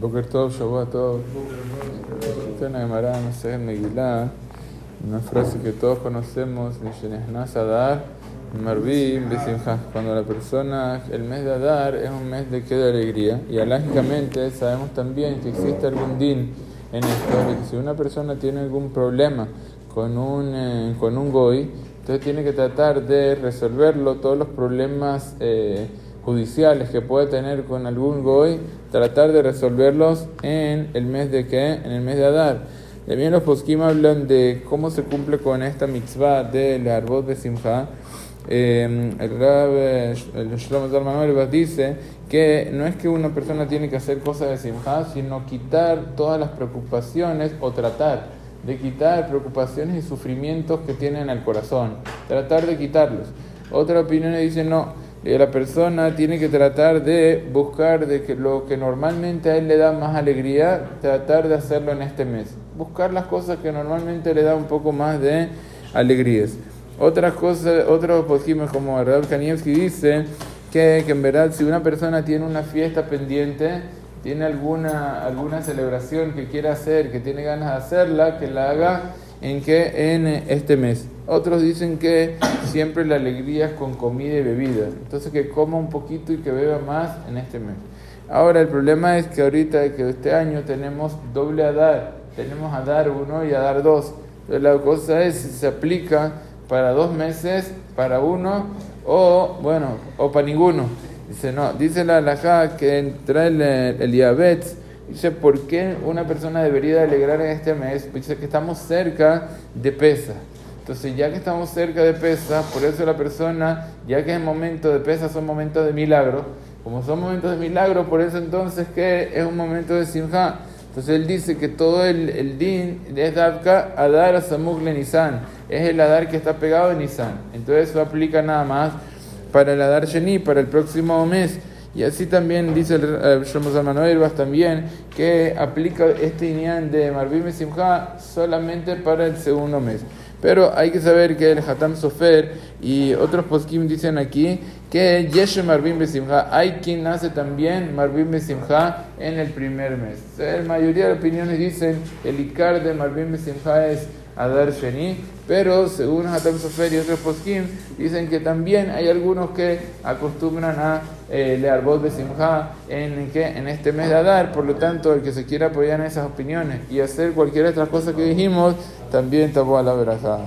Boker Tov, Shabbat Tov. Está en la Gemara, no sé, en Megillah, una frase que todos conocemos, Adar, Marvim. Cuando la persona, el mes de Adar es un mes de que de alegría. Y lógicamente sabemos también que existe algún din en esto, que si una persona tiene algún problema con un, eh, con un goy, entonces tiene que tratar de resolverlo, todos los problemas. Eh, judiciales que puede tener con algún goy, tratar de resolverlos en el mes de qué? En el mes de Adar. También los poskim hablan de cómo se cumple con esta mitzvah del arbot de Simcha. Eh, el Rab, el Shlomo Zalman dice que no es que una persona tiene que hacer cosas de Simcha, sino quitar todas las preocupaciones o tratar de quitar preocupaciones y sufrimientos que tienen en el corazón. Tratar de quitarlos. Otra opinión dice no la persona tiene que tratar de buscar de que lo que normalmente a él le da más alegría, tratar de hacerlo en este mes. Buscar las cosas que normalmente le da un poco más de alegrías. Otras cosas, otros posquimes como Rab Kanievski dice que, que en verdad si una persona tiene una fiesta pendiente, tiene alguna, alguna celebración que quiera hacer, que tiene ganas de hacerla, que la haga en que en este mes. Otros dicen que siempre la alegría es con comida y bebida. Entonces que coma un poquito y que beba más en este mes. Ahora el problema es que ahorita que este año tenemos doble Adar. Tenemos Adar 1 y Adar 2. Entonces la cosa es si se aplica para dos meses, para uno o bueno, o para ninguno. Dice no, dice la alajá que entra el, el diabetes Dice, ¿por qué una persona debería alegrar en este mes? Pues dice que estamos cerca de pesa. Entonces, ya que estamos cerca de pesa, por eso la persona, ya que es momento de pesa, son momentos de milagro. Como son momentos de milagro, por eso entonces que es un momento de simja. Entonces él dice que todo el, el din es Davka Adar a Samugle Nisan. Es el Adar que está pegado en Nisan. Entonces eso aplica nada más para el Adar Sheni, para el próximo mes. Y así también dice el Shlomo Zalman también que aplica este inián de Marvim y Simcha solamente para el segundo mes. Pero hay que saber que el Hatam Sofer y otros poskim dicen aquí que Yeshe Marvim Besimha, hay quien nace también Marvim Besimha en el primer mes. La mayoría de opiniones dicen el Icar de Marvim Besimha es Adar Sheni, pero según Hatam Sofer y otros poskim dicen que también hay algunos que acostumbran a eh, leer voz de Simha en, en este mes de Adar, por lo tanto el que se quiera apoyar en esas opiniones y hacer cualquier otra cosa que dijimos, también tapó a la veraja.